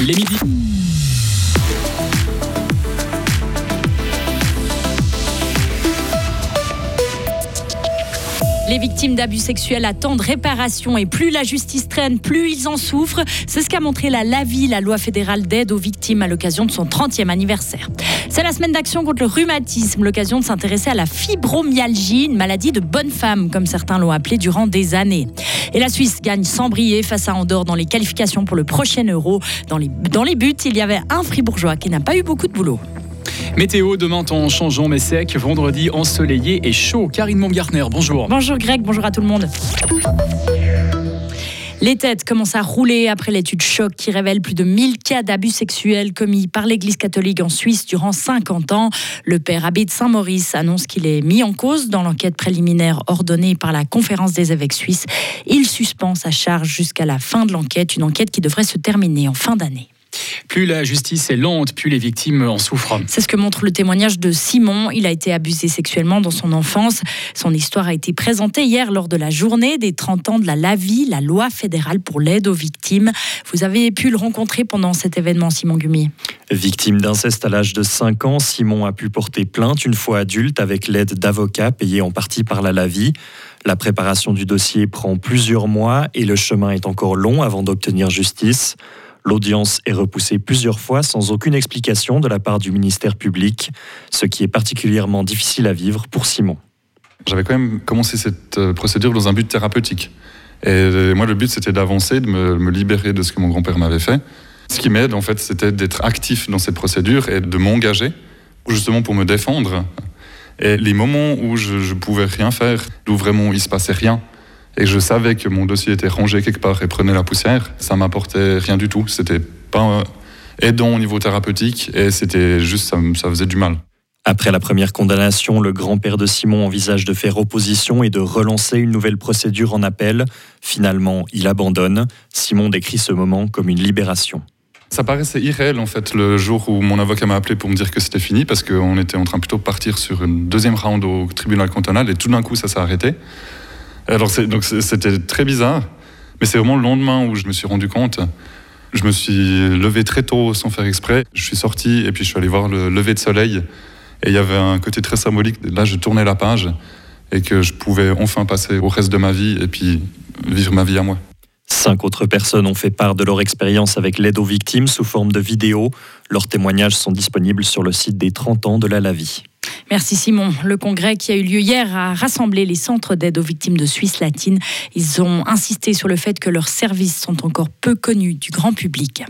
Il est Les victimes d'abus sexuels attendent réparation et plus la justice traîne, plus ils en souffrent. C'est ce qu'a montré la LAVI, la loi fédérale d'aide aux victimes à l'occasion de son 30e anniversaire. C'est la semaine d'action contre le rhumatisme, l'occasion de s'intéresser à la fibromyalgie, une maladie de bonne femme, comme certains l'ont appelé durant des années. Et la Suisse gagne sans briller face à Andorre dans les qualifications pour le prochain euro. Dans les, dans les buts, il y avait un fribourgeois qui n'a pas eu beaucoup de boulot. Météo, demain temps changeant mais sec, vendredi ensoleillé et chaud. Karine Montgartner, bonjour. Bonjour Greg, bonjour à tout le monde. Les têtes commencent à rouler après l'étude choc qui révèle plus de 1000 cas d'abus sexuels commis par l'Église catholique en Suisse durant 50 ans. Le père abbé de Saint-Maurice annonce qu'il est mis en cause dans l'enquête préliminaire ordonnée par la conférence des évêques suisses. Il suspend sa charge jusqu'à la fin de l'enquête, une enquête qui devrait se terminer en fin d'année. Plus la justice est lente, plus les victimes en souffrent. C'est ce que montre le témoignage de Simon. Il a été abusé sexuellement dans son enfance. Son histoire a été présentée hier lors de la journée des 30 ans de la LAVI, la loi fédérale pour l'aide aux victimes. Vous avez pu le rencontrer pendant cet événement, Simon Gumi. Victime d'inceste à l'âge de 5 ans, Simon a pu porter plainte une fois adulte avec l'aide d'avocats payés en partie par la LAVI. La préparation du dossier prend plusieurs mois et le chemin est encore long avant d'obtenir justice. L'audience est repoussée plusieurs fois sans aucune explication de la part du ministère public, ce qui est particulièrement difficile à vivre pour Simon. J'avais quand même commencé cette euh, procédure dans un but thérapeutique. Et euh, moi, le but, c'était d'avancer, de me, libérer de ce que mon grand-père m'avait fait. Ce qui m'aide, en fait, c'était d'être actif dans cette procédure et de m'engager, justement pour me défendre. Et les moments où je ne pouvais rien faire, où vraiment il se passait rien, et je savais que mon dossier était rangé quelque part et prenait la poussière, ça m'apportait rien du tout. C'était pas aidant au niveau thérapeutique et c'était juste, ça, ça faisait du mal. Après la première condamnation, le grand-père de Simon envisage de faire opposition et de relancer une nouvelle procédure en appel. Finalement, il abandonne. Simon décrit ce moment comme une libération. Ça paraissait irréel en fait le jour où mon avocat m'a appelé pour me dire que c'était fini parce qu'on était en train plutôt de partir sur une deuxième round au tribunal cantonal et tout d'un coup ça s'est arrêté. Alors donc c'était très bizarre, mais c'est vraiment le lendemain où je me suis rendu compte. Je me suis levé très tôt sans faire exprès. Je suis sorti et puis je suis allé voir le lever de soleil. Et il y avait un côté très symbolique. Là, je tournais la page et que je pouvais enfin passer au reste de ma vie et puis vivre ma vie à moi. Cinq autres personnes ont fait part de leur expérience avec l'aide aux victimes sous forme de vidéos. Leurs témoignages sont disponibles sur le site des 30 ans de la LAVI. Merci Simon. Le congrès qui a eu lieu hier a rassemblé les centres d'aide aux victimes de Suisse latine. Ils ont insisté sur le fait que leurs services sont encore peu connus du grand public.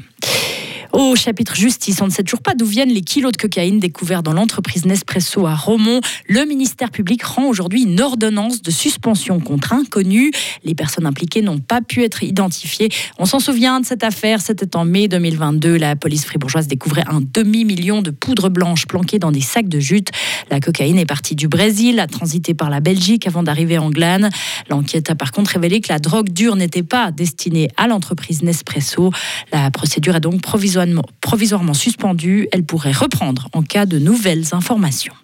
Au chapitre justice, on ne sait toujours pas d'où viennent les kilos de cocaïne découverts dans l'entreprise Nespresso à Romont. Le ministère public rend aujourd'hui une ordonnance de suspension contre inconnu. Les personnes impliquées n'ont pas pu être identifiées. On s'en souvient de cette affaire, c'était en mai 2022. La police fribourgeoise découvrait un demi-million de poudre blanche planquée dans des sacs de jute. La cocaïne est partie du Brésil, a transité par la Belgique avant d'arriver en Glane. L'enquête a par contre révélé que la drogue dure n'était pas destinée à l'entreprise Nespresso. La procédure est donc provisoire provisoirement suspendue. Elle pourrait reprendre en cas de nouvelles informations.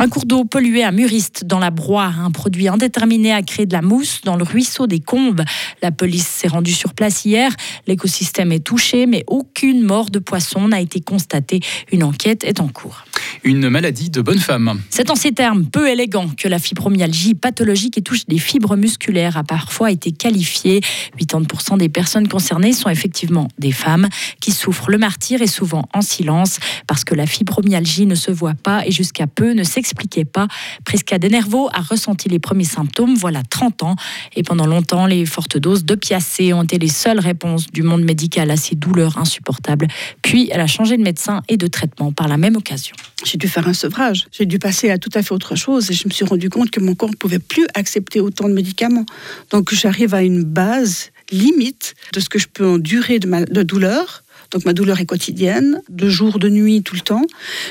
Un cours d'eau pollué à Muriste dans la Broye, un produit indéterminé a créé de la mousse dans le ruisseau des Combes. La police s'est rendue sur place hier. L'écosystème est touché, mais aucune mort de poisson n'a été constatée. Une enquête est en cours une maladie de bonne femme. C'est en ces termes peu élégants que la fibromyalgie pathologique qui touche les fibres musculaires a parfois été qualifiée. 80% des personnes concernées sont effectivement des femmes qui souffrent le martyr et souvent en silence parce que la fibromyalgie ne se voit pas et jusqu'à peu ne s'expliquait pas. Prisca Denervo a ressenti les premiers symptômes voilà 30 ans et pendant longtemps les fortes doses d'opiacés ont été les seules réponses du monde médical à ces douleurs insupportables. Puis elle a changé de médecin et de traitement par la même occasion j'ai dû faire un sevrage. J'ai dû passer à tout à fait autre chose et je me suis rendu compte que mon corps ne pouvait plus accepter autant de médicaments. Donc j'arrive à une base limite de ce que je peux endurer de, de douleur donc ma douleur est quotidienne, de jour, de nuit, tout le temps.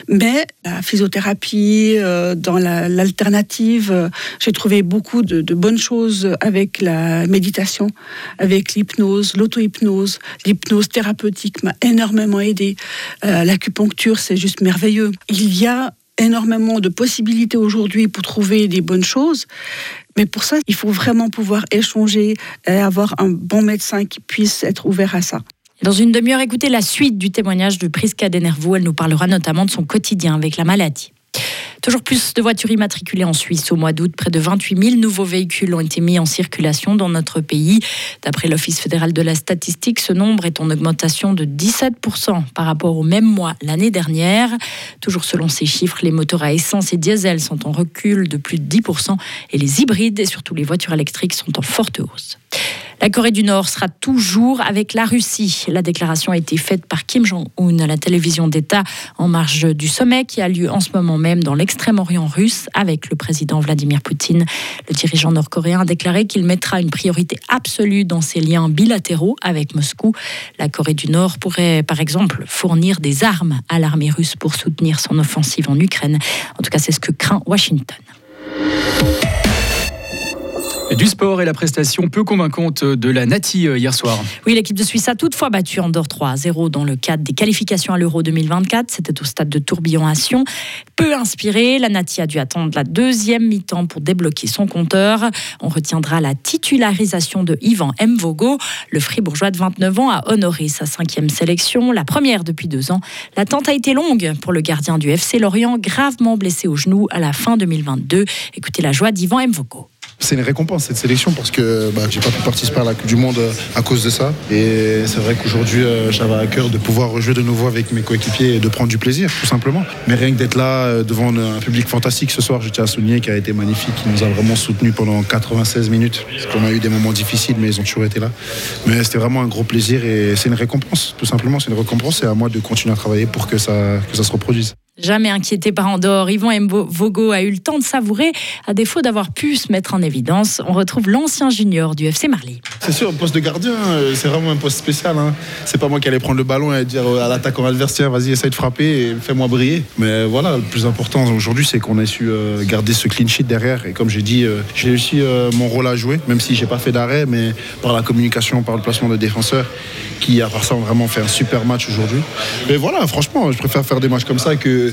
Mais la physiothérapie, euh, dans l'alternative, euh, j'ai trouvé beaucoup de, bonnes choses avec la méditation, avec l'hypnose, l'auto-hypnose. L'hypnose thérapeutique m'a énormément aidé. Euh, l'acupuncture, c'est juste merveilleux. Il y a énormément de possibilités aujourd'hui pour trouver des bonnes choses. Mais pour ça, il faut vraiment pouvoir échanger et avoir un bon médecin qui puisse être ouvert à ça. Dans une demi-heure, écoutez la suite du témoignage de Prisca Denervaux. Elle nous parlera notamment de son quotidien avec la maladie. Toujours plus de voitures immatriculées en Suisse. Au mois d'août, près de 28 000 nouveaux véhicules ont été mis en circulation dans notre pays. D'après l'Office fédéral de la statistique, ce nombre est en augmentation de 17 par rapport au même mois l'année dernière. Toujours selon ces chiffres, les moteurs à essence et diesel sont en recul de plus de 10 et les hybrides et surtout les voitures électriques sont en forte hausse. La Corée du Nord sera toujours avec la Russie. La déclaration a été faite par Kim Jong-un à la télévision d'État en marge du sommet qui a lieu en ce moment même dans l'extrême-orient russe avec le président Vladimir Poutine. Le dirigeant nord-coréen a déclaré qu'il mettra une priorité absolue dans ses liens bilatéraux avec Moscou. La Corée du Nord pourrait par exemple fournir des armes à l'armée russe pour soutenir son offensive en Ukraine. En tout cas, c'est ce que craint Washington. Du sport et la prestation peu convaincante de la Nati euh, hier soir. Oui, l'équipe de Suisse a toutefois battu Andorre 3 à 0 dans le cadre des qualifications à l'Euro 2024. C'était au stade de tourbillon à Sion. Peu inspiré, la Nati a dû attendre la deuxième mi-temps pour débloquer son compteur. On retiendra la titularisation de Yvan Mvogo. Le fribourgeois de 29 ans a honoré sa cinquième sélection, la première depuis deux ans. L'attente a été longue pour le gardien du FC Lorient, gravement blessé au genou à la fin 2022. Écoutez la joie d'Yvan Mvogo c'est une récompense cette sélection parce que bah, j'ai pas pu participer à la Coupe du Monde à cause de ça. Et c'est vrai qu'aujourd'hui, euh, j'avais à cœur de pouvoir rejouer de nouveau avec mes coéquipiers et de prendre du plaisir, tout simplement. Mais rien que d'être là euh, devant un public fantastique ce soir, je tiens à souligner qui a été magnifique, qui nous a vraiment soutenus pendant 96 minutes. Parce qu'on a eu des moments difficiles, mais ils ont toujours été là. Mais c'était vraiment un gros plaisir et c'est une récompense, tout simplement. C'est une récompense. C'est à moi de continuer à travailler pour que ça, que ça se reproduise. Jamais inquiété par Andorre, Yvan Vogo a eu le temps de savourer, à défaut d'avoir pu se mettre en évidence. On retrouve l'ancien junior du FC Marly. C'est sûr, poste de gardien, euh, c'est vraiment un poste spécial. Hein. C'est pas moi qui allais prendre le ballon et dire à l'attaquant adverse, tiens, vas-y, essaye de frapper et fais-moi briller. Mais voilà, le plus important aujourd'hui, c'est qu'on a su euh, garder ce clean sheet derrière. Et comme j'ai dit, euh, j'ai réussi mon rôle à jouer, même si j'ai pas fait d'arrêt, mais par la communication, par le placement de défenseurs, qui, à part ça, ont vraiment fait un super match aujourd'hui. Mais voilà, franchement, je préfère faire des matchs comme ça que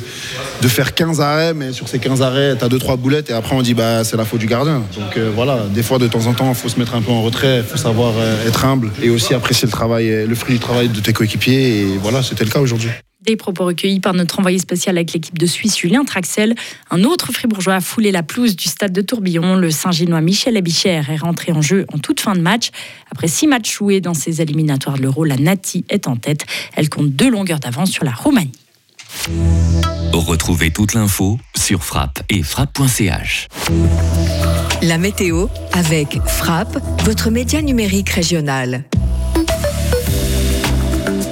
de faire 15 arrêts, mais sur ces 15 arrêts, tu as 2-3 boulettes et après on dit bah c'est la faute du gardien. Donc euh, voilà, des fois de temps en temps, il faut se mettre un peu en retrait, il faut savoir euh, être humble et aussi apprécier le travail, le fruit du travail de tes coéquipiers. Et voilà, c'était le cas aujourd'hui. Des propos recueillis par notre envoyé spécial avec l'équipe de Suisse, Julien Traxel. Un autre fribourgeois a foulé la pelouse du stade de Tourbillon. Le Saint-Ginois Michel Abicher est rentré en jeu en toute fin de match. Après six matchs joués dans ses éliminatoires de l'Euro, la Nati est en tête. Elle compte deux longueurs d'avance sur la Roumanie. Retrouvez toute l'info sur frappe et frappe.ch. La météo avec Frappe, votre média numérique régional.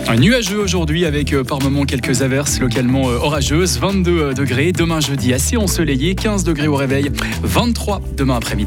Un nuageux aujourd'hui avec euh, par moments quelques averses localement euh, orageuses. 22 euh, degrés. Demain jeudi assez ensoleillé. 15 degrés au réveil. 23 demain après-midi.